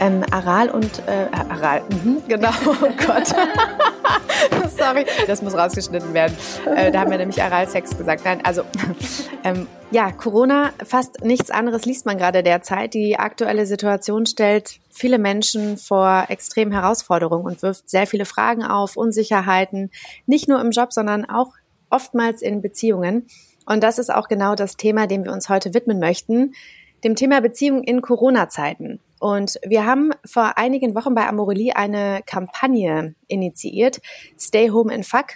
Ähm, Aral und äh, Aral, mhm, genau, oh Gott. Sorry, das muss rausgeschnitten werden. Äh, da haben wir nämlich Aral-Sex gesagt. Nein, also ähm, ja, Corona, fast nichts anderes liest man gerade derzeit. Die aktuelle Situation stellt viele Menschen vor extremen Herausforderungen und wirft sehr viele Fragen auf, Unsicherheiten, nicht nur im Job, sondern auch oftmals in Beziehungen. Und das ist auch genau das Thema, dem wir uns heute widmen möchten, dem Thema Beziehung in Corona-Zeiten. Und wir haben vor einigen Wochen bei Amorelie eine Kampagne initiiert, Stay Home and Fuck,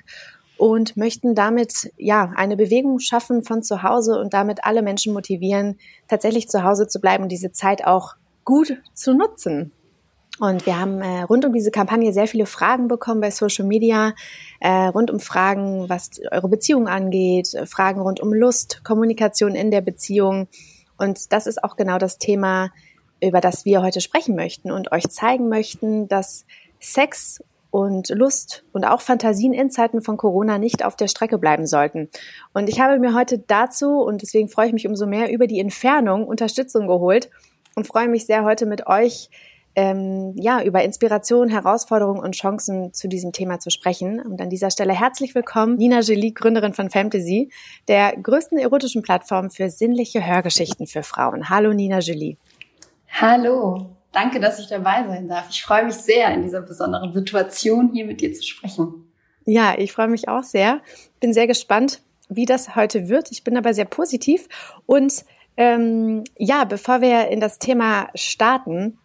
und möchten damit ja eine Bewegung schaffen von zu Hause und damit alle Menschen motivieren, tatsächlich zu Hause zu bleiben und diese Zeit auch gut zu nutzen. Und wir haben äh, rund um diese Kampagne sehr viele Fragen bekommen bei Social Media, äh, rund um Fragen, was eure Beziehung angeht, äh, Fragen rund um Lust, Kommunikation in der Beziehung. Und das ist auch genau das Thema, über das wir heute sprechen möchten und euch zeigen möchten, dass Sex und Lust und auch Fantasien in Zeiten von Corona nicht auf der Strecke bleiben sollten. Und ich habe mir heute dazu, und deswegen freue ich mich umso mehr, über die Entfernung Unterstützung geholt und freue mich sehr, heute mit euch ähm, ja, über Inspiration, Herausforderungen und Chancen zu diesem Thema zu sprechen. Und an dieser Stelle herzlich willkommen, Nina Jolie, Gründerin von Fantasy, der größten erotischen Plattform für sinnliche Hörgeschichten für Frauen. Hallo Nina Jolie. Hallo, danke, dass ich dabei sein darf. Ich freue mich sehr, in dieser besonderen Situation hier mit dir zu sprechen. Ja, ich freue mich auch sehr. Bin sehr gespannt, wie das heute wird. Ich bin aber sehr positiv. Und ähm, ja, bevor wir in das Thema starten,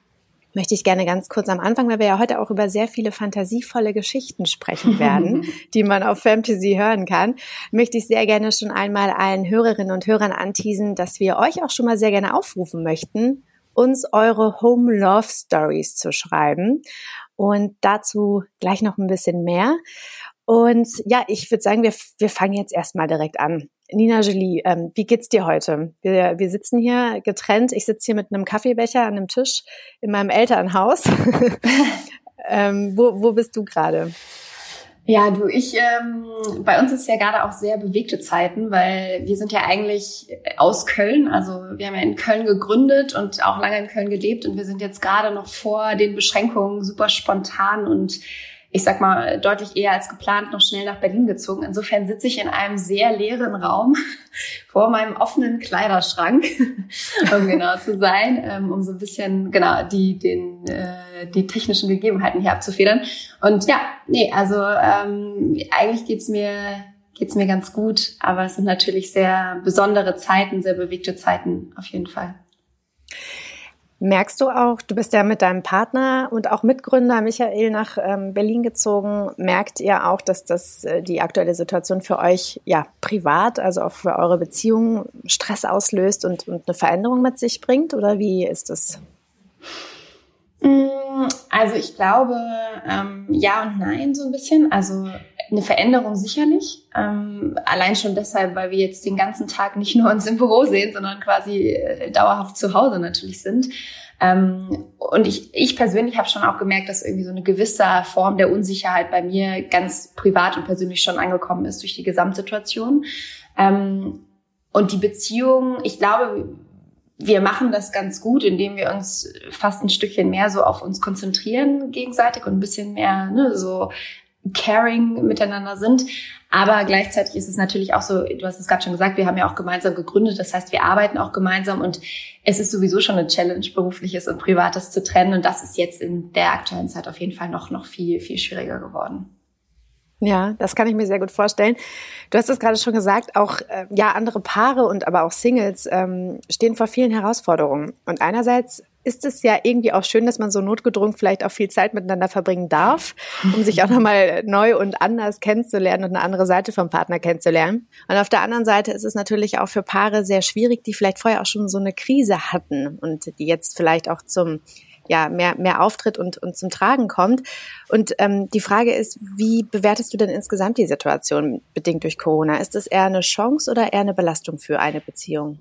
möchte ich gerne ganz kurz am Anfang, weil wir ja heute auch über sehr viele fantasievolle Geschichten sprechen werden, die man auf Fantasy hören kann, möchte ich sehr gerne schon einmal allen Hörerinnen und Hörern anteasen, dass wir euch auch schon mal sehr gerne aufrufen möchten, uns eure Home Love Stories zu schreiben. Und dazu gleich noch ein bisschen mehr. Und ja, ich würde sagen, wir, wir fangen jetzt erstmal direkt an. Nina Jolie, ähm, wie geht's dir heute? Wir, wir sitzen hier getrennt. Ich sitze hier mit einem Kaffeebecher an einem Tisch in meinem Elternhaus. ähm, wo, wo bist du gerade? Ja, du, ich, ähm, bei uns ist ja gerade auch sehr bewegte Zeiten, weil wir sind ja eigentlich aus Köln, also wir haben ja in Köln gegründet und auch lange in Köln gelebt und wir sind jetzt gerade noch vor den Beschränkungen super spontan und ich sag mal, deutlich eher als geplant noch schnell nach Berlin gezogen. Insofern sitze ich in einem sehr leeren Raum vor meinem offenen Kleiderschrank, um genau zu sein, ähm, um so ein bisschen, genau, die, den, äh, die technischen Gegebenheiten hier abzufedern. Und ja, nee, also ähm, eigentlich geht's mir geht's mir ganz gut, aber es sind natürlich sehr besondere Zeiten, sehr bewegte Zeiten auf jeden Fall. Merkst du auch, du bist ja mit deinem Partner und auch Mitgründer Michael nach ähm, Berlin gezogen. Merkt ihr auch, dass das äh, die aktuelle Situation für euch ja privat, also auch für eure Beziehung Stress auslöst und, und eine Veränderung mit sich bringt? Oder wie ist das? Mm, also ich glaube, ähm, ja und nein so ein bisschen. Also eine Veränderung sicherlich. Ähm, allein schon deshalb, weil wir jetzt den ganzen Tag nicht nur uns im Büro sehen, sondern quasi äh, dauerhaft zu Hause natürlich sind. Ähm, und ich, ich persönlich habe schon auch gemerkt, dass irgendwie so eine gewisse Form der Unsicherheit bei mir ganz privat und persönlich schon angekommen ist durch die Gesamtsituation. Ähm, und die Beziehung, ich glaube, wir machen das ganz gut, indem wir uns fast ein Stückchen mehr so auf uns konzentrieren gegenseitig und ein bisschen mehr ne, so caring miteinander sind. Aber gleichzeitig ist es natürlich auch so, du hast es gerade schon gesagt, wir haben ja auch gemeinsam gegründet. Das heißt, wir arbeiten auch gemeinsam und es ist sowieso schon eine Challenge, berufliches und privates zu trennen. Und das ist jetzt in der aktuellen Zeit auf jeden Fall noch, noch viel, viel schwieriger geworden. Ja, das kann ich mir sehr gut vorstellen. Du hast es gerade schon gesagt, auch äh, ja andere Paare und aber auch Singles ähm, stehen vor vielen Herausforderungen. Und einerseits ist es ja irgendwie auch schön, dass man so notgedrungen vielleicht auch viel Zeit miteinander verbringen darf, um sich auch nochmal neu und anders kennenzulernen und eine andere Seite vom Partner kennenzulernen. Und auf der anderen Seite ist es natürlich auch für Paare sehr schwierig, die vielleicht vorher auch schon so eine Krise hatten und die jetzt vielleicht auch zum ja, mehr, mehr auftritt und, und zum Tragen kommt. Und ähm, die Frage ist, wie bewertest du denn insgesamt die Situation bedingt durch Corona? Ist es eher eine Chance oder eher eine Belastung für eine Beziehung?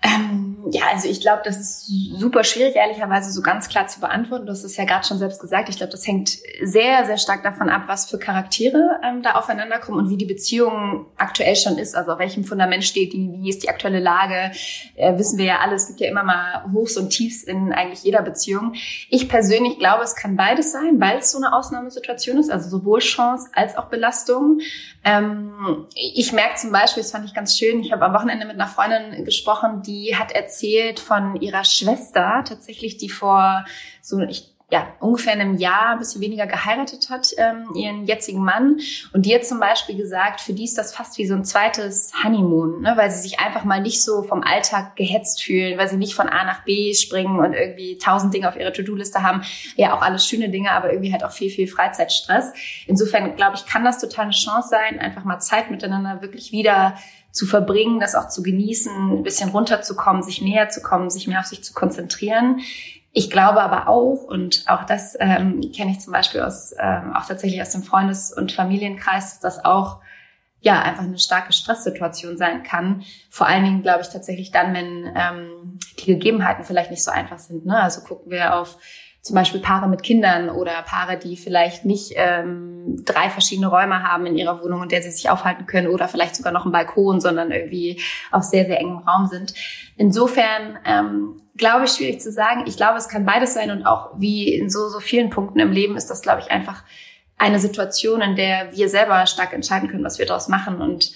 Ähm, ja, also ich glaube, das ist super schwierig, ehrlicherweise so ganz klar zu beantworten. Du hast es ja gerade schon selbst gesagt. Ich glaube, das hängt sehr, sehr stark davon ab, was für Charaktere ähm, da aufeinander kommen und wie die Beziehung aktuell schon ist. Also auf welchem Fundament steht die, wie ist die aktuelle Lage. Äh, wissen wir ja alle, es gibt ja immer mal Hochs und Tiefs in eigentlich jeder Beziehung. Ich persönlich glaube, es kann beides sein, weil es so eine Ausnahmesituation ist, also sowohl Chance als auch Belastung. Ähm, ich merke zum Beispiel, das fand ich ganz schön, ich habe am Wochenende mit einer Freundin gesprochen, die hat erzählt von ihrer Schwester, tatsächlich, die vor so, ich ja, ungefähr in einem Jahr, ein bisschen weniger geheiratet hat, ähm, ihren jetzigen Mann. Und die hat zum Beispiel gesagt, für die ist das fast wie so ein zweites Honeymoon, ne? weil sie sich einfach mal nicht so vom Alltag gehetzt fühlen, weil sie nicht von A nach B springen und irgendwie tausend Dinge auf ihrer To-Do-Liste haben. Ja, auch alles schöne Dinge, aber irgendwie halt auch viel, viel Freizeitstress. Insofern, glaube ich, kann das total eine Chance sein, einfach mal Zeit miteinander wirklich wieder zu verbringen, das auch zu genießen, ein bisschen runterzukommen, sich näher zu kommen, sich mehr auf sich zu konzentrieren. Ich glaube aber auch, und auch das ähm, kenne ich zum Beispiel aus, ähm, auch tatsächlich aus dem Freundes- und Familienkreis, dass das auch ja einfach eine starke Stresssituation sein kann. Vor allen Dingen glaube ich tatsächlich dann, wenn ähm, die Gegebenheiten vielleicht nicht so einfach sind. Ne? Also gucken wir auf zum Beispiel Paare mit Kindern oder Paare, die vielleicht nicht ähm, drei verschiedene Räume haben in ihrer Wohnung, in der sie sich aufhalten können oder vielleicht sogar noch einen Balkon, sondern irgendwie auf sehr, sehr engem Raum sind. Insofern ähm, glaube ich, schwierig zu sagen. Ich glaube, es kann beides sein und auch wie in so, so vielen Punkten im Leben ist das, glaube ich, einfach eine Situation, in der wir selber stark entscheiden können, was wir daraus machen und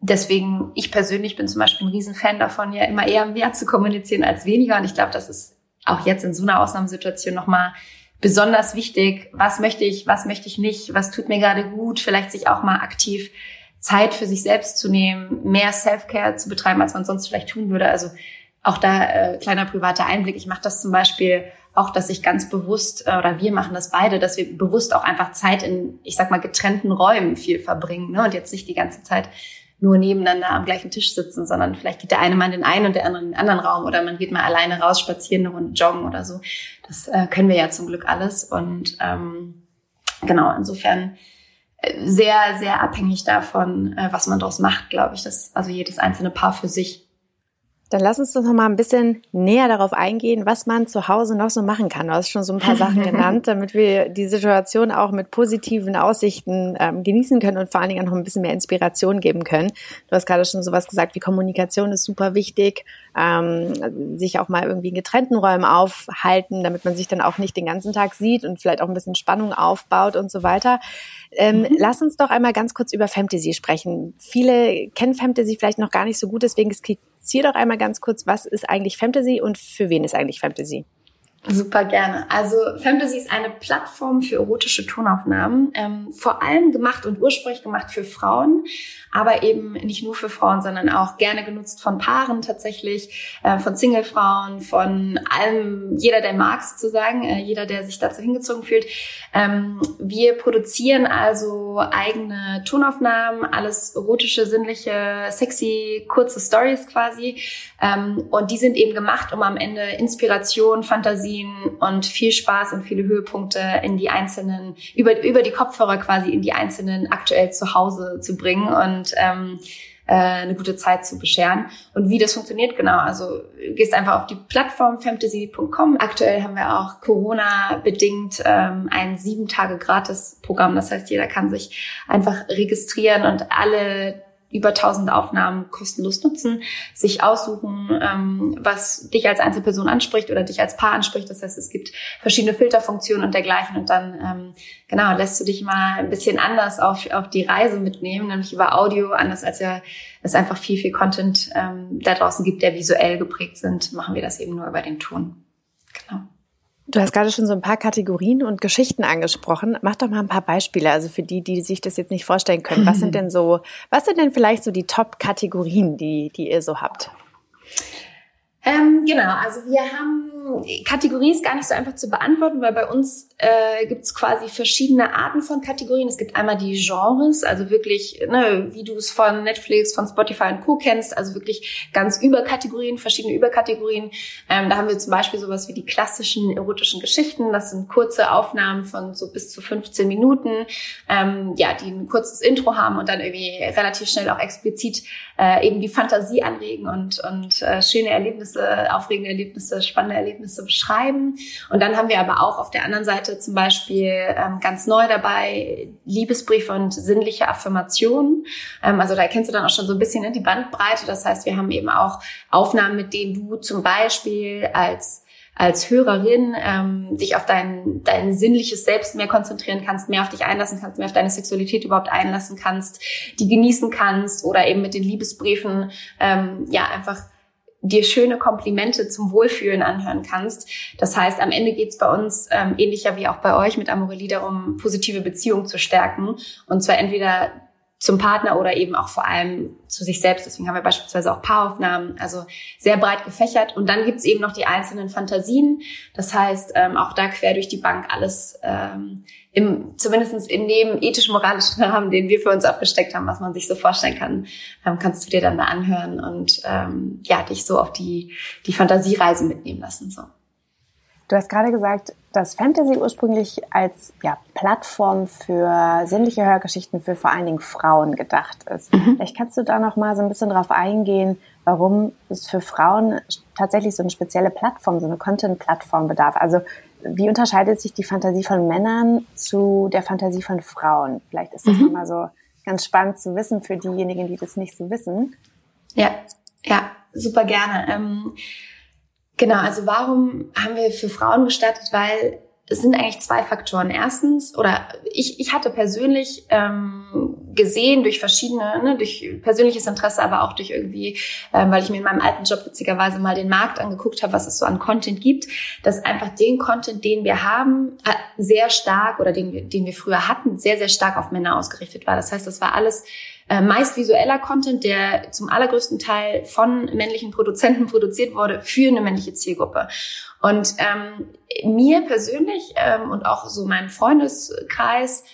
Deswegen, ich persönlich bin zum Beispiel ein Riesenfan davon, ja immer eher mehr zu kommunizieren als weniger. Und ich glaube, das ist auch jetzt in so einer Ausnahmesituation nochmal besonders wichtig. Was möchte ich, was möchte ich nicht, was tut mir gerade gut, vielleicht sich auch mal aktiv Zeit für sich selbst zu nehmen, mehr Self-Care zu betreiben, als man sonst vielleicht tun würde. Also auch da äh, kleiner privater Einblick. Ich mache das zum Beispiel auch, dass ich ganz bewusst, äh, oder wir machen das beide, dass wir bewusst auch einfach Zeit in, ich sag mal, getrennten Räumen viel verbringen ne? und jetzt nicht die ganze Zeit nur nebeneinander am gleichen Tisch sitzen, sondern vielleicht geht der eine mal in den einen und der andere in den anderen Raum oder man geht mal alleine raus, spazieren eine Runde joggen oder so. Das äh, können wir ja zum Glück alles und ähm, genau, insofern äh, sehr, sehr abhängig davon, äh, was man daraus macht, glaube ich, dass also jedes einzelne Paar für sich dann lass uns doch noch mal ein bisschen näher darauf eingehen, was man zu Hause noch so machen kann. Du hast schon so ein paar Sachen genannt, damit wir die Situation auch mit positiven Aussichten ähm, genießen können und vor allen Dingen auch noch ein bisschen mehr Inspiration geben können. Du hast gerade schon sowas gesagt, wie Kommunikation ist super wichtig, ähm, sich auch mal irgendwie in getrennten Räumen aufhalten, damit man sich dann auch nicht den ganzen Tag sieht und vielleicht auch ein bisschen Spannung aufbaut und so weiter. Ähm, mhm. Lass uns doch einmal ganz kurz über Fantasy sprechen. Viele kennen Fantasy vielleicht noch gar nicht so gut, deswegen skizzier doch einmal ganz kurz, was ist eigentlich Fantasy und für wen ist eigentlich Fantasy? Super gerne. Also Fantasy ist eine Plattform für erotische Tonaufnahmen, ähm, vor allem gemacht und ursprünglich gemacht für Frauen, aber eben nicht nur für Frauen, sondern auch gerne genutzt von Paaren tatsächlich, äh, von Singlefrauen, von allem, jeder, der mag sozusagen, äh, jeder, der sich dazu hingezogen fühlt. Ähm, wir produzieren also eigene Tonaufnahmen, alles erotische, sinnliche, sexy, kurze Stories quasi. Ähm, und die sind eben gemacht, um am Ende Inspiration, Fantasie, Energien und viel Spaß und viele Höhepunkte in die einzelnen, über, über die Kopfhörer quasi in die einzelnen aktuell zu Hause zu bringen und ähm, äh, eine gute Zeit zu bescheren. Und wie das funktioniert, genau. Also gehst einfach auf die Plattform fantasy.com. Aktuell haben wir auch Corona-bedingt ähm, ein sieben Tage Gratis-Programm. Das heißt, jeder kann sich einfach registrieren und alle über 1000 Aufnahmen kostenlos nutzen, sich aussuchen, ähm, was dich als Einzelperson anspricht oder dich als Paar anspricht. Das heißt, es gibt verschiedene Filterfunktionen und dergleichen und dann ähm, genau lässt du dich mal ein bisschen anders auf, auf die Reise mitnehmen, nämlich über Audio, anders als ja es einfach viel, viel Content ähm, da draußen gibt, der visuell geprägt sind, machen wir das eben nur über den Ton. Genau. Du hast gerade schon so ein paar Kategorien und Geschichten angesprochen. Mach doch mal ein paar Beispiele, also für die, die sich das jetzt nicht vorstellen können. Was sind denn so, was sind denn vielleicht so die Top-Kategorien, die, die ihr so habt? Ähm, genau, also wir haben Kategorie ist gar nicht so einfach zu beantworten, weil bei uns äh, gibt es quasi verschiedene Arten von Kategorien. Es gibt einmal die Genres, also wirklich, ne, wie du es von Netflix, von Spotify und Co. kennst, also wirklich ganz Überkategorien, verschiedene Überkategorien. Ähm, da haben wir zum Beispiel sowas wie die klassischen erotischen Geschichten. Das sind kurze Aufnahmen von so bis zu 15 Minuten, ähm, ja, die ein kurzes Intro haben und dann irgendwie relativ schnell auch explizit äh, eben die Fantasie anregen und, und äh, schöne Erlebnisse, aufregende Erlebnisse, spannende Erlebnisse beschreiben. Und dann haben wir aber auch auf der anderen Seite zum Beispiel ähm, ganz neu dabei Liebesbriefe und sinnliche Affirmationen. Ähm, also da kennst du dann auch schon so ein bisschen ne, die Bandbreite. Das heißt, wir haben eben auch Aufnahmen, mit denen du zum Beispiel als als Hörerin ähm, dich auf dein, dein sinnliches Selbst mehr konzentrieren kannst, mehr auf dich einlassen kannst, mehr auf deine Sexualität überhaupt einlassen kannst, die genießen kannst oder eben mit den Liebesbriefen ähm, ja einfach dir schöne Komplimente zum Wohlfühlen anhören kannst. Das heißt, am Ende geht es bei uns ähm, ähnlicher wie auch bei euch mit Amorelie darum, positive Beziehungen zu stärken. Und zwar entweder zum Partner oder eben auch vor allem zu sich selbst. Deswegen haben wir beispielsweise auch Paaraufnahmen, also sehr breit gefächert. Und dann gibt's eben noch die einzelnen Fantasien. Das heißt, ähm, auch da quer durch die Bank alles ähm, im, zumindest in dem ethisch-moralischen Rahmen, den wir für uns abgesteckt haben, was man sich so vorstellen kann, ähm, kannst du dir dann da anhören und ähm, ja, dich so auf die, die Fantasiereise mitnehmen lassen. So. Du hast gerade gesagt, dass Fantasy ursprünglich als ja, Plattform für sinnliche Hörgeschichten für vor allen Dingen Frauen gedacht ist. Mhm. Vielleicht kannst du da noch mal so ein bisschen drauf eingehen, warum es für Frauen tatsächlich so eine spezielle Plattform, so eine Content-Plattform bedarf. Also wie unterscheidet sich die Fantasie von Männern zu der Fantasie von Frauen? Vielleicht ist das mhm. nochmal so ganz spannend zu wissen für diejenigen, die das nicht so wissen. Ja, ja, super gerne. Ähm Genau, also warum haben wir für Frauen gestartet? Weil es sind eigentlich zwei Faktoren. Erstens, oder ich, ich hatte persönlich ähm, gesehen durch verschiedene, ne, durch persönliches Interesse, aber auch durch irgendwie, ähm, weil ich mir in meinem alten Job witzigerweise mal den Markt angeguckt habe, was es so an Content gibt, dass einfach den Content, den wir haben, äh, sehr stark oder den den wir früher hatten, sehr, sehr stark auf Männer ausgerichtet war. Das heißt, das war alles äh, meist visueller Content, der zum allergrößten Teil von männlichen Produzenten produziert wurde für eine männliche Zielgruppe. Und ähm, mir persönlich ähm, und auch so mein Freundeskreis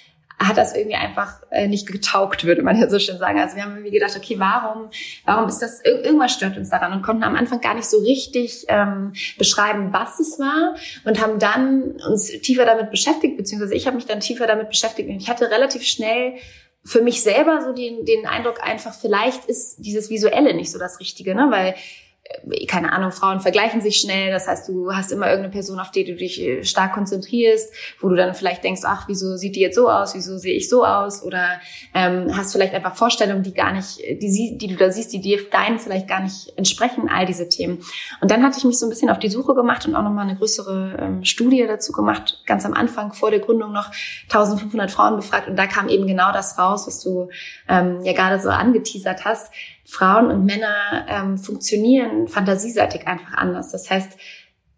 hat das irgendwie einfach äh, nicht getaugt, würde man ja so schön sagen. Also wir haben irgendwie gedacht, okay, warum, warum ist das, irgendwas stört uns daran und konnten am Anfang gar nicht so richtig ähm, beschreiben, was es war und haben dann uns tiefer damit beschäftigt, beziehungsweise ich habe mich dann tiefer damit beschäftigt und ich hatte relativ schnell für mich selber so den, den Eindruck einfach, vielleicht ist dieses Visuelle nicht so das Richtige, ne? weil keine Ahnung, Frauen vergleichen sich schnell. Das heißt, du hast immer irgendeine Person, auf die du dich äh, stark konzentrierst, wo du dann vielleicht denkst, ach, wieso sieht die jetzt so aus, wieso sehe ich so aus? Oder ähm, hast vielleicht einfach Vorstellungen, die gar nicht, die, die du da siehst, die dir deinen vielleicht gar nicht entsprechen, all diese Themen. Und dann hatte ich mich so ein bisschen auf die Suche gemacht und auch nochmal eine größere ähm, Studie dazu gemacht, ganz am Anfang vor der Gründung noch 1500 Frauen befragt und da kam eben genau das raus, was du ähm, ja gerade so angeteasert hast Frauen und Männer ähm, funktionieren fantasieseitig einfach anders. Das heißt,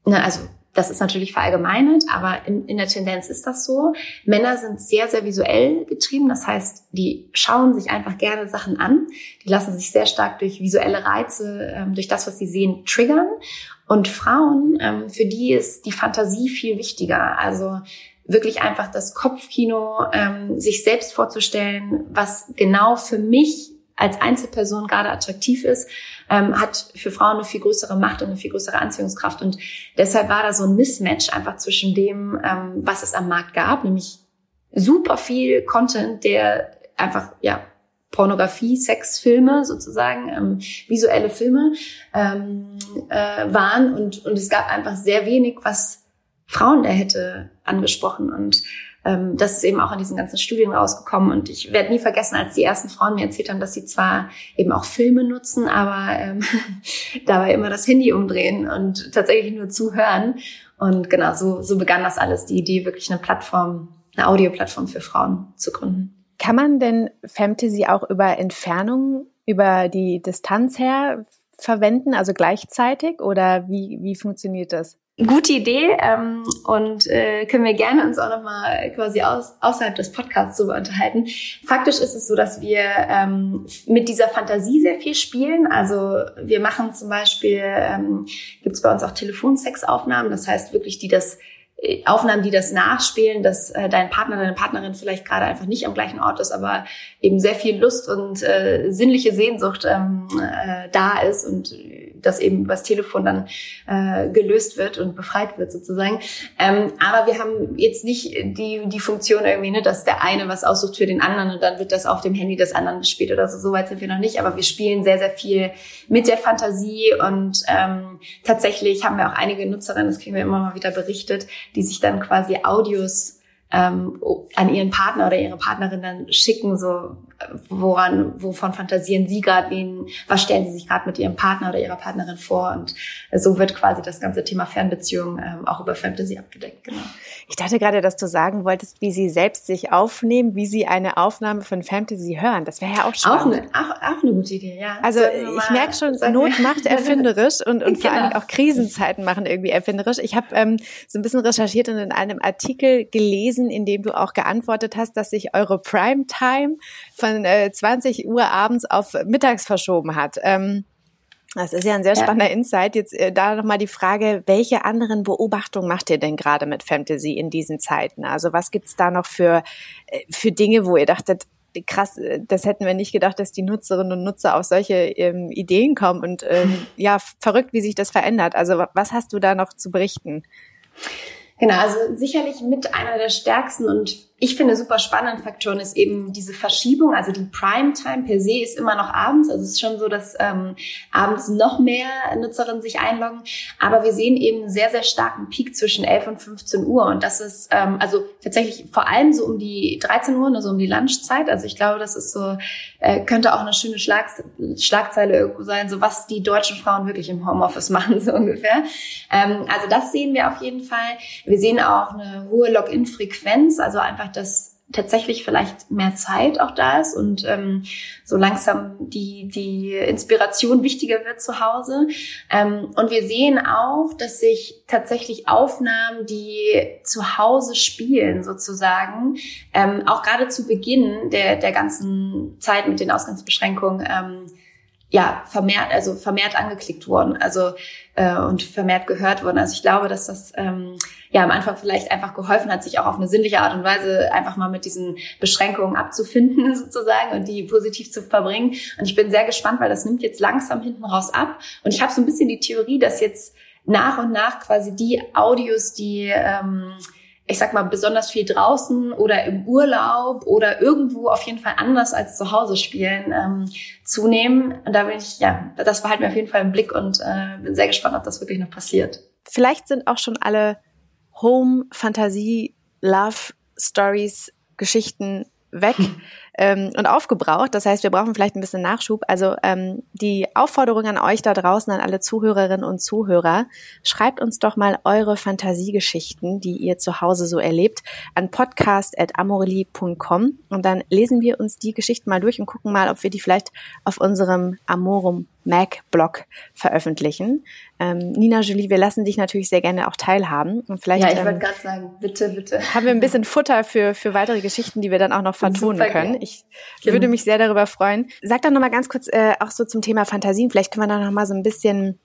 ne, also das ist natürlich verallgemeinert, aber in, in der Tendenz ist das so. Männer sind sehr, sehr visuell getrieben. Das heißt, die schauen sich einfach gerne Sachen an. Die lassen sich sehr stark durch visuelle Reize, ähm, durch das, was sie sehen, triggern. Und Frauen, ähm, für die ist die Fantasie viel wichtiger. Also wirklich einfach das Kopfkino, ähm, sich selbst vorzustellen, was genau für mich als Einzelperson gerade attraktiv ist, ähm, hat für Frauen eine viel größere Macht und eine viel größere Anziehungskraft. Und deshalb war da so ein Mismatch einfach zwischen dem, ähm, was es am Markt gab, nämlich super viel Content, der einfach, ja, Pornografie, Sexfilme sozusagen, ähm, visuelle Filme ähm, äh, waren und, und es gab einfach sehr wenig, was Frauen da hätte angesprochen. Und ähm, das ist eben auch in diesen ganzen Studien rausgekommen. Und ich werde nie vergessen, als die ersten Frauen mir erzählt haben, dass sie zwar eben auch Filme nutzen, aber ähm, dabei immer das Handy umdrehen und tatsächlich nur zuhören. Und genau, so, so begann das alles, die Idee, wirklich eine Plattform, eine Audioplattform für Frauen zu gründen. Kann man denn Fantasy auch über Entfernung, über die Distanz her verwenden, also gleichzeitig? Oder wie, wie funktioniert das? Gute Idee ähm, und äh, können wir gerne uns auch nochmal quasi aus, außerhalb des Podcasts darüber unterhalten. Faktisch ist es so, dass wir ähm, mit dieser Fantasie sehr viel spielen. Also wir machen zum Beispiel, ähm, gibt es bei uns auch Telefonsexaufnahmen, das heißt wirklich, die das Aufnahmen, die das nachspielen, dass äh, dein Partner, deine Partnerin vielleicht gerade einfach nicht am gleichen Ort ist, aber eben sehr viel Lust und äh, sinnliche Sehnsucht ähm, äh, da ist und das eben übers Telefon dann äh, gelöst wird und befreit wird sozusagen. Ähm, aber wir haben jetzt nicht die, die Funktion irgendwie, ne, dass der eine was aussucht für den anderen und dann wird das auf dem Handy des anderen gespielt oder so. So weit sind wir noch nicht, aber wir spielen sehr, sehr viel mit der Fantasie und ähm, tatsächlich haben wir auch einige Nutzerinnen, das kriegen wir immer mal wieder berichtet, die sich dann quasi Audios ähm, an ihren Partner oder ihre Partnerin dann schicken, so woran, wovon fantasieren Sie gerade, wen, was stellen Sie sich gerade mit Ihrem Partner oder Ihrer Partnerin vor und so wird quasi das ganze Thema Fernbeziehung ähm, auch über Fantasy abgedeckt. Genau. Ich dachte gerade, dass du sagen wolltest, wie Sie selbst sich aufnehmen, wie Sie eine Aufnahme von Fantasy hören. Das wäre ja auch spannend. Auch eine, auch, auch eine gute Idee, ja. Also ich merke schon, Not macht erfinderisch und, und vor genau. allem auch Krisenzeiten machen irgendwie erfinderisch. Ich habe ähm, so ein bisschen recherchiert und in einem Artikel gelesen, in dem du auch geantwortet hast, dass sich eure Primetime von äh, 20 Uhr abends auf mittags verschoben hat. Ähm, das ist ja ein sehr spannender ja. Insight. Jetzt äh, da nochmal die Frage, welche anderen Beobachtungen macht ihr denn gerade mit Fantasy in diesen Zeiten? Also was gibt's da noch für, äh, für Dinge, wo ihr dachtet, krass, äh, das hätten wir nicht gedacht, dass die Nutzerinnen und Nutzer auf solche ähm, Ideen kommen und ähm, ja, verrückt, wie sich das verändert. Also was hast du da noch zu berichten? Genau, also sicherlich mit einer der stärksten und ich finde super spannenden Faktoren ist eben diese Verschiebung. Also die Primetime per se ist immer noch abends. Also es ist schon so, dass ähm, abends noch mehr Nutzerinnen sich einloggen. Aber wir sehen eben einen sehr, sehr starken Peak zwischen 11 und 15 Uhr. Und das ist ähm, also tatsächlich vor allem so um die 13 Uhr, also um die Lunchzeit. Also ich glaube, das ist so, äh, könnte auch eine schöne Schlag Schlagzeile irgendwo sein, so was die deutschen Frauen wirklich im Homeoffice machen, so ungefähr. Ähm, also das sehen wir auf jeden Fall. Wir sehen auch eine hohe Login-Frequenz, also einfach, dass tatsächlich vielleicht mehr Zeit auch da ist und ähm, so langsam die, die Inspiration wichtiger wird zu Hause. Ähm, und wir sehen auch, dass sich tatsächlich Aufnahmen, die zu Hause spielen sozusagen, ähm, auch gerade zu Beginn der, der ganzen Zeit mit den Ausgangsbeschränkungen, ähm, ja, vermehrt, also vermehrt angeklickt wurden, also äh, und vermehrt gehört wurden. Also ich glaube, dass das ähm, ja am Anfang vielleicht einfach geholfen hat, sich auch auf eine sinnliche Art und Weise einfach mal mit diesen Beschränkungen abzufinden sozusagen und die positiv zu verbringen. Und ich bin sehr gespannt, weil das nimmt jetzt langsam hinten raus ab. Und ich habe so ein bisschen die Theorie, dass jetzt nach und nach quasi die Audios, die ähm, ich sag mal, besonders viel draußen oder im Urlaub oder irgendwo auf jeden Fall anders als zu Hause spielen ähm, zunehmen. Und da bin ich, ja, das behalten wir auf jeden Fall im Blick und äh, bin sehr gespannt, ob das wirklich noch passiert. Vielleicht sind auch schon alle Home, Fantasie, Love Stories, Geschichten weg. ähm, und aufgebraucht. Das heißt, wir brauchen vielleicht ein bisschen Nachschub. Also ähm, die Aufforderung an euch da draußen, an alle Zuhörerinnen und Zuhörer, schreibt uns doch mal eure Fantasiegeschichten, die ihr zu Hause so erlebt, an podcast.amorelie.com und dann lesen wir uns die Geschichten mal durch und gucken mal, ob wir die vielleicht auf unserem Amorum Mac-Blog veröffentlichen. Ähm, Nina Julie, wir lassen dich natürlich sehr gerne auch teilhaben. Und vielleicht, ja, ich ähm, wollte gerade sagen, bitte, bitte. Haben wir ein bisschen Futter für, für weitere Geschichten, die wir dann auch noch vertonen Super können. Ich genau. würde mich sehr darüber freuen. Sag doch nochmal ganz kurz äh, auch so zum Thema Fantasien. Vielleicht können wir da nochmal so ein bisschen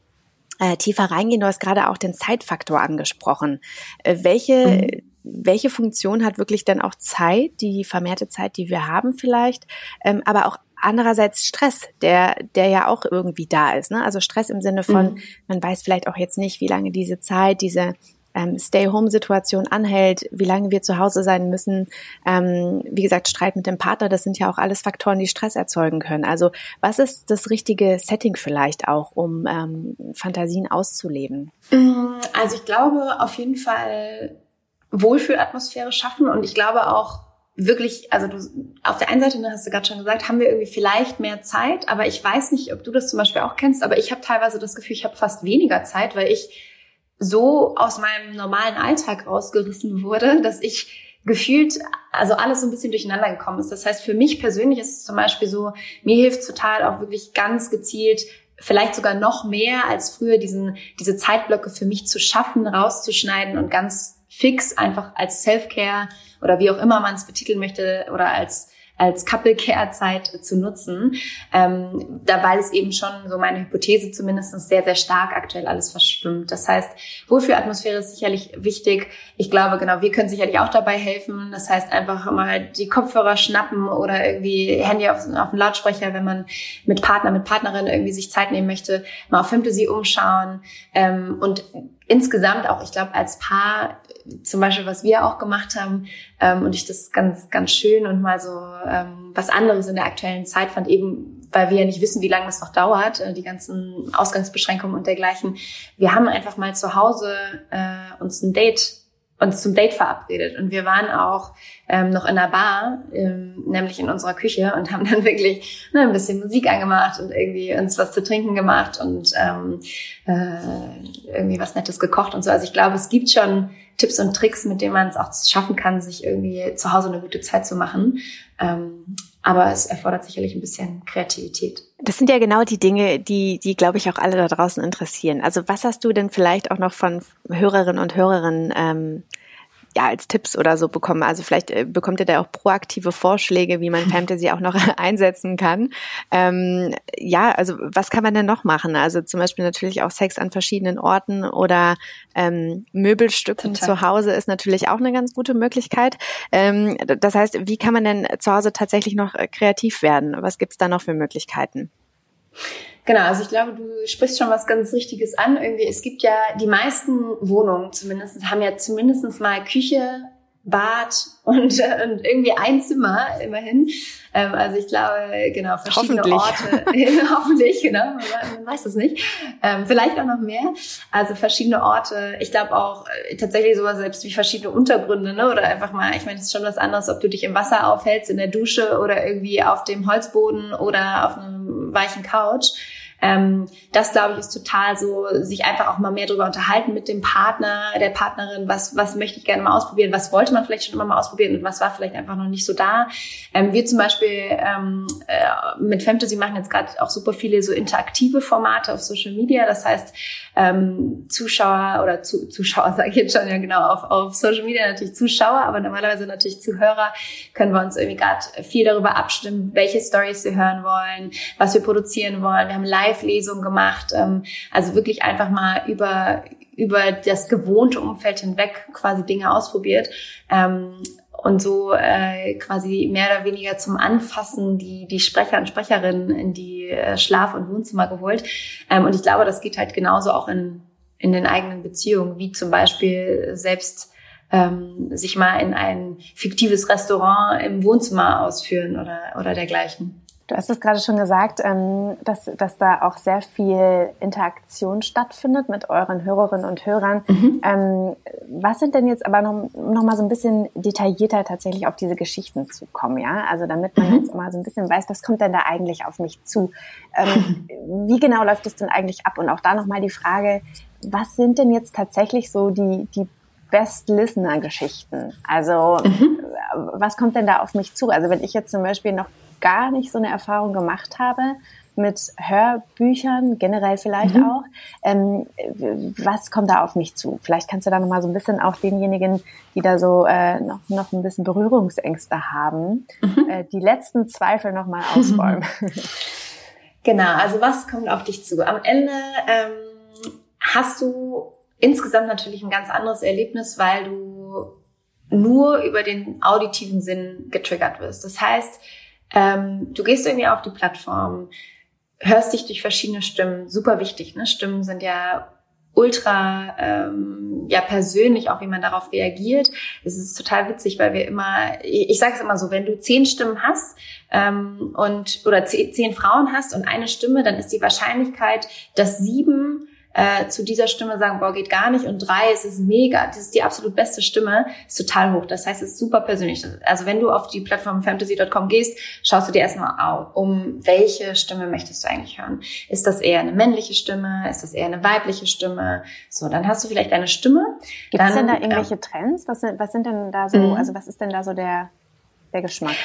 äh, tiefer reingehen. Du hast gerade auch den Zeitfaktor angesprochen. Äh, welche, mhm. welche Funktion hat wirklich dann auch Zeit, die vermehrte Zeit, die wir haben vielleicht, ähm, aber auch andererseits Stress, der, der ja auch irgendwie da ist. Ne? Also Stress im Sinne von, mhm. man weiß vielleicht auch jetzt nicht, wie lange diese Zeit, diese ähm, Stay-Home-Situation anhält, wie lange wir zu Hause sein müssen. Ähm, wie gesagt, Streit mit dem Partner, das sind ja auch alles Faktoren, die Stress erzeugen können. Also was ist das richtige Setting vielleicht auch, um ähm, Fantasien auszuleben? Mm, also ich glaube auf jeden Fall Wohlfühlatmosphäre schaffen und ich glaube auch wirklich, also du, auf der einen Seite, ne, hast du gerade schon gesagt, haben wir irgendwie vielleicht mehr Zeit, aber ich weiß nicht, ob du das zum Beispiel auch kennst, aber ich habe teilweise das Gefühl, ich habe fast weniger Zeit, weil ich so aus meinem normalen Alltag rausgerissen wurde, dass ich gefühlt, also alles so ein bisschen durcheinander gekommen ist. Das heißt, für mich persönlich ist es zum Beispiel so, mir hilft total auch wirklich ganz gezielt vielleicht sogar noch mehr als früher diesen, diese Zeitblöcke für mich zu schaffen, rauszuschneiden und ganz fix einfach als Self-Care oder wie auch immer man es betiteln möchte oder als als Couple-Care-Zeit zu nutzen, ähm, da weil es eben schon so meine Hypothese zumindest sehr, sehr stark aktuell alles verschwimmt. Das heißt, Wohlfühlatmosphäre ist sicherlich wichtig. Ich glaube, genau, wir können sicherlich auch dabei helfen. Das heißt, einfach mal die Kopfhörer schnappen oder irgendwie Handy auf, auf den Lautsprecher, wenn man mit Partner, mit Partnerin irgendwie sich Zeit nehmen möchte, mal auf Fantasy umschauen ähm, und insgesamt auch, ich glaube, als Paar, zum Beispiel, was wir auch gemacht haben, ähm, und ich das ganz, ganz schön und mal so ähm, was anderes in der aktuellen Zeit fand, eben weil wir ja nicht wissen, wie lange das noch dauert, äh, die ganzen Ausgangsbeschränkungen und dergleichen. Wir haben einfach mal zu Hause äh, uns ein Date uns zum Date verabredet und wir waren auch ähm, noch in einer Bar, ähm, nämlich in unserer Küche und haben dann wirklich ne, ein bisschen Musik angemacht und irgendwie uns was zu trinken gemacht und ähm, äh, irgendwie was Nettes gekocht und so. Also ich glaube, es gibt schon Tipps und Tricks, mit denen man es auch schaffen kann, sich irgendwie zu Hause eine gute Zeit zu machen. Ähm, aber es erfordert sicherlich ein bisschen Kreativität. Das sind ja genau die Dinge, die, die, glaube ich, auch alle da draußen interessieren. Also was hast du denn vielleicht auch noch von Hörerinnen und Hörerinnen ähm, ja, als Tipps oder so bekommen. Also vielleicht äh, bekommt ihr da auch proaktive Vorschläge, wie man Fantasy auch noch einsetzen kann. Ähm, ja, also was kann man denn noch machen? Also zum Beispiel natürlich auch Sex an verschiedenen Orten oder ähm, Möbelstücken Total. zu Hause ist natürlich auch eine ganz gute Möglichkeit. Ähm, das heißt, wie kann man denn zu Hause tatsächlich noch äh, kreativ werden? Was gibt's da noch für Möglichkeiten? Genau, also ich glaube, du sprichst schon was ganz Richtiges an. Irgendwie, es gibt ja die meisten Wohnungen zumindest, haben ja zumindest mal Küche, Bad und, äh, und irgendwie ein Zimmer immerhin. Ähm, also ich glaube, genau, verschiedene Orte. hoffentlich, genau, man, man weiß es nicht. Ähm, vielleicht auch noch mehr. Also verschiedene Orte. Ich glaube auch äh, tatsächlich sowas selbst wie verschiedene Untergründe, ne? Oder einfach mal, ich meine, es ist schon was anderes, ob du dich im Wasser aufhältst, in der Dusche oder irgendwie auf dem Holzboden oder auf einem weichen Couch. Ähm, das, glaube ich, ist total so, sich einfach auch mal mehr darüber unterhalten mit dem Partner, der Partnerin, was, was möchte ich gerne mal ausprobieren, was wollte man vielleicht schon immer mal ausprobieren und was war vielleicht einfach noch nicht so da. Ähm, wir zum Beispiel ähm, äh, mit Fantasy machen jetzt gerade auch super viele so interaktive Formate auf Social Media. Das heißt, ähm, Zuschauer oder zu, Zuschauer sage ich jetzt schon ja genau auf, auf Social Media natürlich Zuschauer, aber normalerweise natürlich Zuhörer können wir uns irgendwie gerade viel darüber abstimmen, welche Stories wir hören wollen, was wir produzieren wollen. Wir haben Live-Lesungen gemacht, ähm, also wirklich einfach mal über über das gewohnte Umfeld hinweg quasi Dinge ausprobiert. Ähm, und so äh, quasi mehr oder weniger zum Anfassen die, die Sprecher und Sprecherinnen in die äh, Schlaf- und Wohnzimmer geholt. Ähm, und ich glaube, das geht halt genauso auch in, in den eigenen Beziehungen, wie zum Beispiel selbst ähm, sich mal in ein fiktives Restaurant im Wohnzimmer ausführen oder, oder dergleichen. Du hast es gerade schon gesagt, ähm, dass, dass da auch sehr viel Interaktion stattfindet mit euren Hörerinnen und Hörern. Mhm. Ähm, was sind denn jetzt aber noch, noch mal so ein bisschen detaillierter tatsächlich auf diese Geschichten zu kommen, ja? Also damit man mhm. jetzt mal so ein bisschen weiß, was kommt denn da eigentlich auf mich zu? Ähm, wie genau läuft es denn eigentlich ab? Und auch da nochmal die Frage, was sind denn jetzt tatsächlich so die, die Best-Listener-Geschichten? Also mhm. was kommt denn da auf mich zu? Also wenn ich jetzt zum Beispiel noch gar nicht so eine Erfahrung gemacht habe mit Hörbüchern, generell vielleicht mhm. auch. Ähm, was kommt da auf mich zu? Vielleicht kannst du da nochmal so ein bisschen auch denjenigen, die da so äh, noch, noch ein bisschen Berührungsängste haben, mhm. äh, die letzten Zweifel nochmal ausräumen. Genau, also was kommt auf dich zu? Am Ende ähm, hast du insgesamt natürlich ein ganz anderes Erlebnis, weil du nur über den auditiven Sinn getriggert wirst. Das heißt, ähm, du gehst irgendwie auf die Plattform, hörst dich durch verschiedene Stimmen, super wichtig, ne? Stimmen sind ja ultra ähm, ja persönlich, auch wie man darauf reagiert. Es ist total witzig, weil wir immer, ich, sage es immer so, wenn du zehn Stimmen hast ähm, und oder zehn, zehn Frauen hast und eine Stimme, dann ist die Wahrscheinlichkeit, dass sieben äh, zu dieser Stimme sagen, boah, geht gar nicht und drei, es ist mega, das ist die absolut beste Stimme, ist total hoch. Das heißt, es ist super persönlich. Also wenn du auf die Plattform fantasy.com gehst, schaust du dir erstmal um, welche Stimme möchtest du eigentlich hören? Ist das eher eine männliche Stimme? Ist das eher eine weibliche Stimme? So, dann hast du vielleicht eine Stimme. Gibt es denn da irgendwelche ähm, Trends? Was sind, was sind denn da so, mhm. also was ist denn da so der, der Geschmack?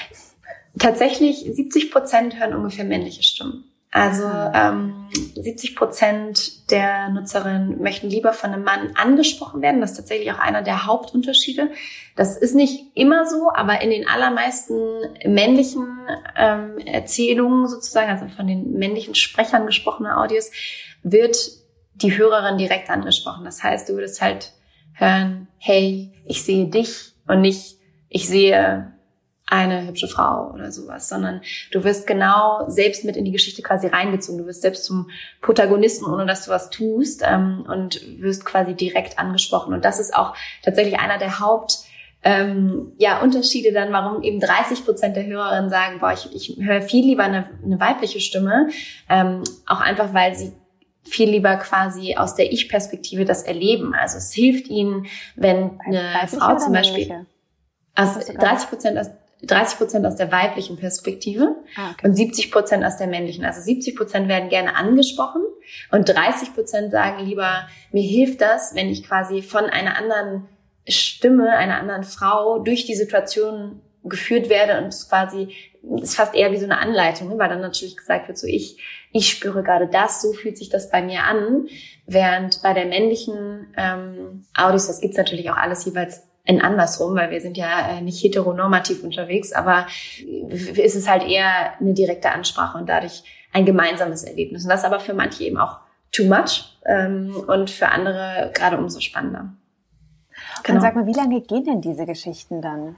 Tatsächlich 70 Prozent hören ungefähr männliche Stimmen. Also ähm, 70 Prozent der Nutzerinnen möchten lieber von einem Mann angesprochen werden. Das ist tatsächlich auch einer der Hauptunterschiede. Das ist nicht immer so, aber in den allermeisten männlichen ähm, Erzählungen sozusagen, also von den männlichen Sprechern gesprochene Audios, wird die Hörerin direkt angesprochen. Das heißt, du würdest halt hören, hey, ich sehe dich und nicht, ich sehe eine hübsche Frau oder sowas, sondern du wirst genau selbst mit in die Geschichte quasi reingezogen. Du wirst selbst zum Protagonisten, ohne dass du was tust ähm, und wirst quasi direkt angesprochen. Und das ist auch tatsächlich einer der Haupt ähm, ja, Unterschiede dann, warum eben 30 Prozent der Hörerinnen sagen, boah, ich, ich höre viel lieber eine, eine weibliche Stimme, ähm, auch einfach, weil sie viel lieber quasi aus der Ich-Perspektive das erleben. Also es hilft ihnen, wenn eine Frau zum Beispiel, also 30 Prozent aus 30 Prozent aus der weiblichen Perspektive ah, okay. und 70 Prozent aus der männlichen. Also 70 Prozent werden gerne angesprochen und 30 Prozent sagen lieber, mir hilft das, wenn ich quasi von einer anderen Stimme, einer anderen Frau durch die Situation geführt werde und es quasi ist fast eher wie so eine Anleitung, ne? weil dann natürlich gesagt wird, so ich ich spüre gerade das, so fühlt sich das bei mir an, während bei der männlichen ähm, Audios, das gibt's natürlich auch alles jeweils in andersrum, weil wir sind ja äh, nicht heteronormativ unterwegs, aber ist es halt eher eine direkte Ansprache und dadurch ein gemeinsames Erlebnis. Und das ist aber für manche eben auch too much ähm, und für andere gerade umso spannender. Genau. Und sag mal, wie lange gehen denn diese Geschichten dann?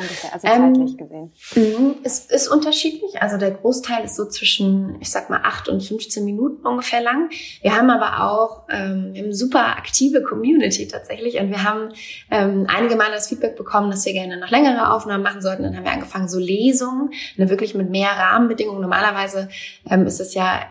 Ungefähr, also zeitlich ähm, gesehen. Mhm, es ist unterschiedlich. Also der Großteil ist so zwischen, ich sag mal, acht und 15 Minuten ungefähr lang. Wir haben aber auch ähm, eine super aktive Community tatsächlich und wir haben ähm, einige Mal das Feedback bekommen, dass wir gerne noch längere Aufnahmen machen sollten. Dann haben wir angefangen, so Lesungen, ne, wirklich mit mehr Rahmenbedingungen. Normalerweise ähm, ist es ja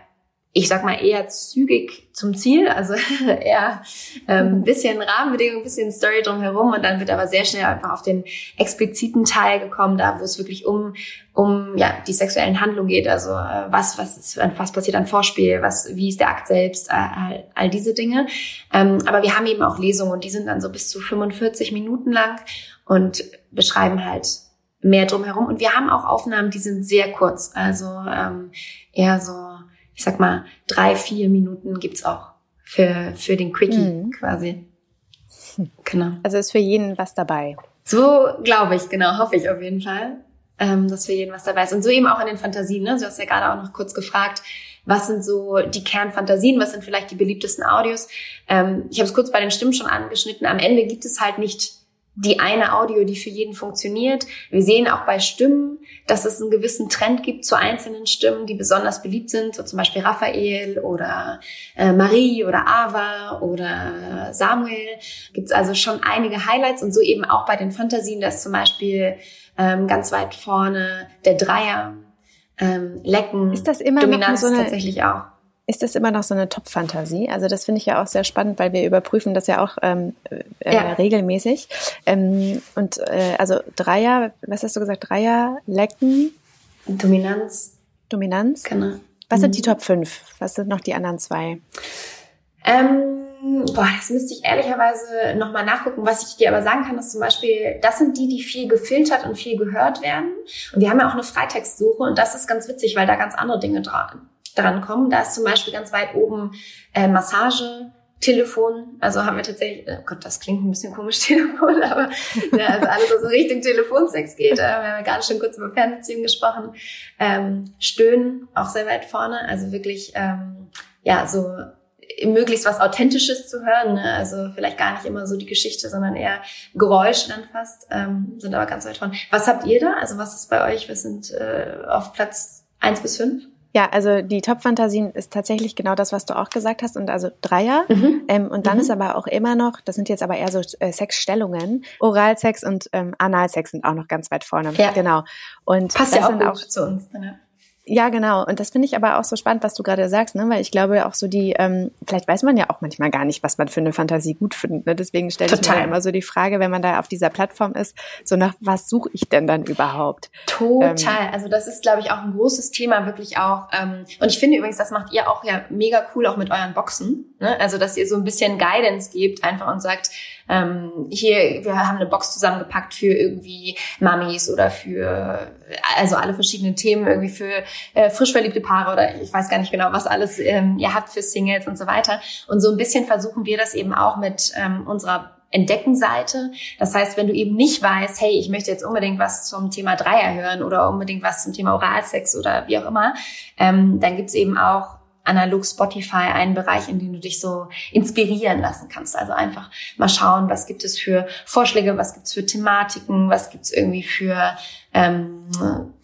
ich sag mal, eher zügig zum Ziel, also eher ähm, bisschen Rahmenbedingungen, bisschen Story drumherum und dann wird aber sehr schnell einfach auf den expliziten Teil gekommen, da wo es wirklich um um ja die sexuellen Handlungen geht, also äh, was was ist, was passiert an Vorspiel, was wie ist der Akt selbst, äh, all, all diese Dinge. Ähm, aber wir haben eben auch Lesungen und die sind dann so bis zu 45 Minuten lang und beschreiben halt mehr drumherum. Und wir haben auch Aufnahmen, die sind sehr kurz, also ähm, eher so ich sag mal, drei, vier Minuten gibt's auch für, für den Quickie mhm. quasi. Genau. Also ist für jeden was dabei. So glaube ich, genau, hoffe ich auf jeden Fall, ähm, dass für jeden was dabei ist. Und so eben auch in den Fantasien. Ne? Du hast ja gerade auch noch kurz gefragt, was sind so die Kernfantasien, was sind vielleicht die beliebtesten Audios. Ähm, ich habe es kurz bei den Stimmen schon angeschnitten. Am Ende gibt es halt nicht die eine Audio, die für jeden funktioniert. Wir sehen auch bei Stimmen, dass es einen gewissen Trend gibt zu einzelnen Stimmen, die besonders beliebt sind, so zum Beispiel Raphael oder äh, Marie oder Ava oder Samuel. Gibt es also schon einige Highlights und so eben auch bei den Fantasien, dass zum Beispiel ähm, ganz weit vorne der Dreier, ähm, Lecken, ist das immer Dominanz noch so eine, tatsächlich auch. Ist das immer noch so eine Top-Fantasie? Also das finde ich ja auch sehr spannend, weil wir überprüfen das ja auch ähm, äh, ja. regelmäßig. Ähm, und äh, also Dreier, was hast du gesagt? Dreier, Lecken? Dominanz. Dominanz? Genau. Was sind die mhm. Top 5? Was sind noch die anderen zwei? Ähm, boah, das müsste ich ehrlicherweise nochmal nachgucken. Was ich dir aber sagen kann, ist zum Beispiel, das sind die, die viel gefiltert und viel gehört werden. Und wir haben ja auch eine Freitextsuche und das ist ganz witzig, weil da ganz andere Dinge dran dran kommen. Da ist zum Beispiel ganz weit oben äh, Massage, Telefon, also haben wir tatsächlich, oh Gott, das klingt ein bisschen komisch, Telefon, aber ja, also alles, was in Richtung Telefonsex geht. Äh, wir haben ja gerade schon kurz über Fernbeziehungen gesprochen. Ähm, Stöhnen, auch sehr weit vorne, also wirklich, ähm, ja, so möglichst was Authentisches zu hören. Ne? Also vielleicht gar nicht immer so die Geschichte, sondern eher Geräusche dann fast, ähm, sind aber ganz weit vorne. Was habt ihr da? Also was ist bei euch? Wir sind äh, auf Platz eins bis fünf? Ja, also die Top-Fantasien ist tatsächlich genau das, was du auch gesagt hast. Und also Dreier. Mhm. Ähm, und dann mhm. ist aber auch immer noch, das sind jetzt aber eher so äh, Sexstellungen. Oralsex und ähm, Analsex sind auch noch ganz weit vorne. Ja. Genau. Und Passt das ja auch, sind auch zu uns. Ne? Ja, genau. Und das finde ich aber auch so spannend, was du gerade sagst, ne? weil ich glaube auch so die, ähm, vielleicht weiß man ja auch manchmal gar nicht, was man für eine Fantasie gut findet. Ne? Deswegen stelle ich mir immer so die Frage, wenn man da auf dieser Plattform ist, so nach was suche ich denn dann überhaupt? Total. Ähm, also das ist, glaube ich, auch ein großes Thema, wirklich auch. Ähm, und ich finde übrigens, das macht ihr auch ja mega cool, auch mit euren Boxen Ne? Also dass ihr so ein bisschen Guidance gebt einfach und sagt, ähm, hier, wir haben eine Box zusammengepackt für irgendwie Mummies oder für also alle verschiedenen Themen irgendwie für äh, frisch verliebte Paare oder ich weiß gar nicht genau, was alles ähm, ihr habt für Singles und so weiter. Und so ein bisschen versuchen wir das eben auch mit ähm, unserer Entdeckenseite. Das heißt, wenn du eben nicht weißt, hey, ich möchte jetzt unbedingt was zum Thema Dreier hören oder unbedingt was zum Thema Oralsex oder wie auch immer, ähm, dann gibt's eben auch analog Spotify einen Bereich, in dem du dich so inspirieren lassen kannst. Also einfach mal schauen, was gibt es für Vorschläge, was gibt es für Thematiken, was gibt es irgendwie für ähm,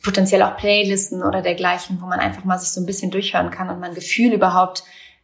potenziell auch Playlisten oder dergleichen, wo man einfach mal sich so ein bisschen durchhören kann und man Gefühl überhaupt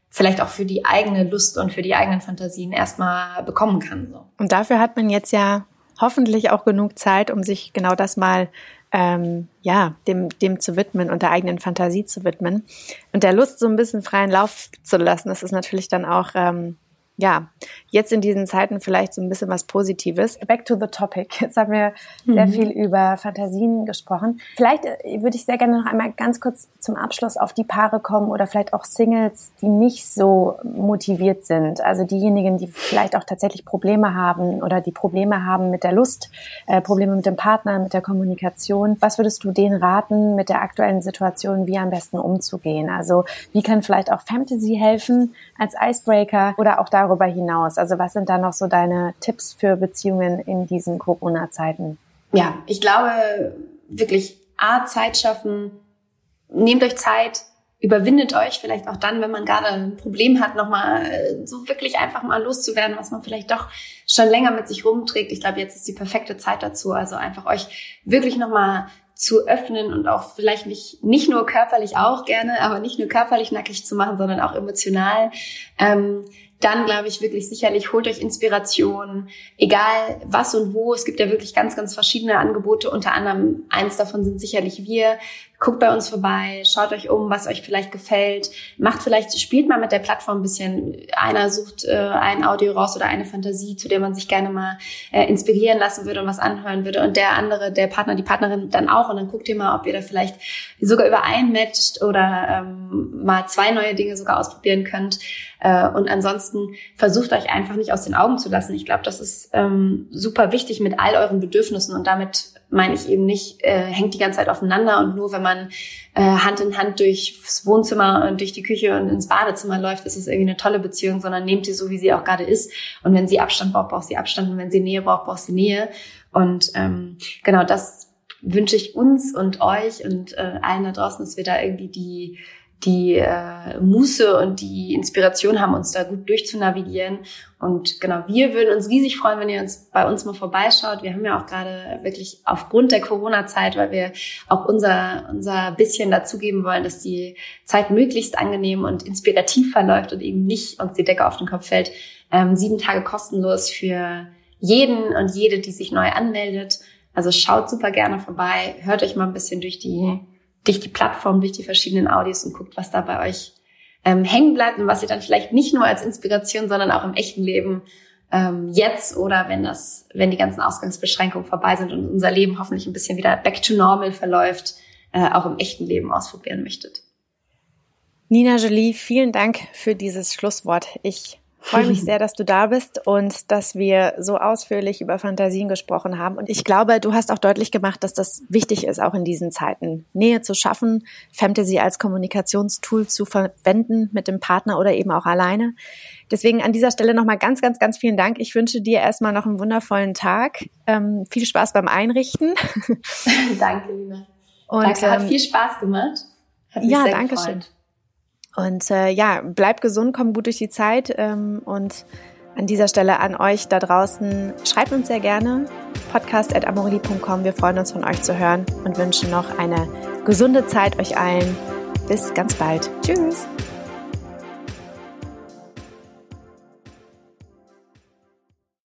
vielleicht auch für die eigene Lust und für die eigenen Fantasien erstmal bekommen kann. So. Und dafür hat man jetzt ja hoffentlich auch genug Zeit, um sich genau das mal ähm, ja, dem, dem zu widmen und der eigenen Fantasie zu widmen und der Lust so ein bisschen freien Lauf zu lassen. Das ist natürlich dann auch ähm, ja, jetzt in diesen Zeiten vielleicht so ein bisschen was Positives. Back to the topic. Jetzt haben wir mhm. sehr viel über Fantasien gesprochen. Vielleicht äh, würde ich sehr gerne noch einmal ganz kurz zum Abschluss auf die Paare kommen oder vielleicht auch Singles, die nicht so motiviert sind. Also diejenigen, die vielleicht auch tatsächlich Probleme haben oder die Probleme haben mit der Lust, äh, Probleme mit dem Partner, mit der Kommunikation. Was würdest du denen raten, mit der aktuellen Situation wie am besten umzugehen? Also wie kann vielleicht auch Fantasy helfen als Icebreaker oder auch darüber darüber hinaus? Also was sind da noch so deine Tipps für Beziehungen in diesen Corona-Zeiten? Ja, ich glaube wirklich A, Zeit schaffen, nehmt euch Zeit, überwindet euch vielleicht auch dann, wenn man gerade ein Problem hat, nochmal äh, so wirklich einfach mal loszuwerden, was man vielleicht doch schon länger mit sich rumträgt. Ich glaube, jetzt ist die perfekte Zeit dazu. Also einfach euch wirklich nochmal zu öffnen und auch vielleicht nicht, nicht nur körperlich auch gerne, aber nicht nur körperlich nackig zu machen, sondern auch emotional. Ähm, dann glaube ich wirklich sicherlich, holt euch Inspiration, egal was und wo. Es gibt ja wirklich ganz, ganz verschiedene Angebote. Unter anderem eins davon sind sicherlich wir. Guckt bei uns vorbei, schaut euch um, was euch vielleicht gefällt. Macht vielleicht, spielt mal mit der Plattform ein bisschen. Einer sucht äh, ein Audio raus oder eine Fantasie, zu der man sich gerne mal äh, inspirieren lassen würde und was anhören würde. Und der andere, der Partner, die Partnerin dann auch. Und dann guckt ihr mal, ob ihr da vielleicht sogar übereinmatcht oder ähm, mal zwei neue Dinge sogar ausprobieren könnt. Äh, und ansonsten versucht euch einfach nicht aus den Augen zu lassen. Ich glaube, das ist ähm, super wichtig mit all euren Bedürfnissen und damit meine ich eben nicht, äh, hängt die ganze Zeit aufeinander und nur wenn man äh, Hand in Hand durchs Wohnzimmer und durch die Küche und ins Badezimmer läuft, ist es irgendwie eine tolle Beziehung, sondern nehmt sie so, wie sie auch gerade ist. Und wenn sie Abstand braucht, braucht sie Abstand und wenn sie Nähe braucht, braucht sie Nähe. Und ähm, genau das wünsche ich uns und euch und äh, allen da draußen, dass wir da irgendwie die die äh, Muße und die Inspiration haben, uns da gut durchzunavigieren. Und genau, wir würden uns riesig freuen, wenn ihr uns bei uns mal vorbeischaut. Wir haben ja auch gerade wirklich aufgrund der Corona-Zeit, weil wir auch unser, unser bisschen dazugeben wollen, dass die Zeit möglichst angenehm und inspirativ verläuft und eben nicht uns die Decke auf den Kopf fällt, ähm, sieben Tage kostenlos für jeden und jede, die sich neu anmeldet. Also schaut super gerne vorbei, hört euch mal ein bisschen durch die durch die Plattform, durch die verschiedenen Audios und guckt, was da bei euch ähm, hängen bleibt und was ihr dann vielleicht nicht nur als Inspiration, sondern auch im echten Leben ähm, jetzt oder wenn das, wenn die ganzen Ausgangsbeschränkungen vorbei sind und unser Leben hoffentlich ein bisschen wieder back to normal verläuft, äh, auch im echten Leben ausprobieren möchtet. Nina Jolie, vielen Dank für dieses Schlusswort. Ich freue mich sehr, dass du da bist und dass wir so ausführlich über Fantasien gesprochen haben. Und ich glaube, du hast auch deutlich gemacht, dass das wichtig ist, auch in diesen Zeiten Nähe zu schaffen, Fantasy als Kommunikationstool zu verwenden mit dem Partner oder eben auch alleine. Deswegen an dieser Stelle nochmal ganz, ganz, ganz vielen Dank. Ich wünsche dir erstmal noch einen wundervollen Tag. Ähm, viel Spaß beim Einrichten. danke, Lina. Und, danke, hat ähm, viel Spaß gemacht. Hat mich ja, danke schön. Und äh, ja, bleibt gesund, kommt gut durch die Zeit. Ähm, und an dieser Stelle an euch da draußen, schreibt uns sehr gerne podcast.amorelli.com. Wir freuen uns von euch zu hören und wünschen noch eine gesunde Zeit euch allen. Bis ganz bald. Tschüss.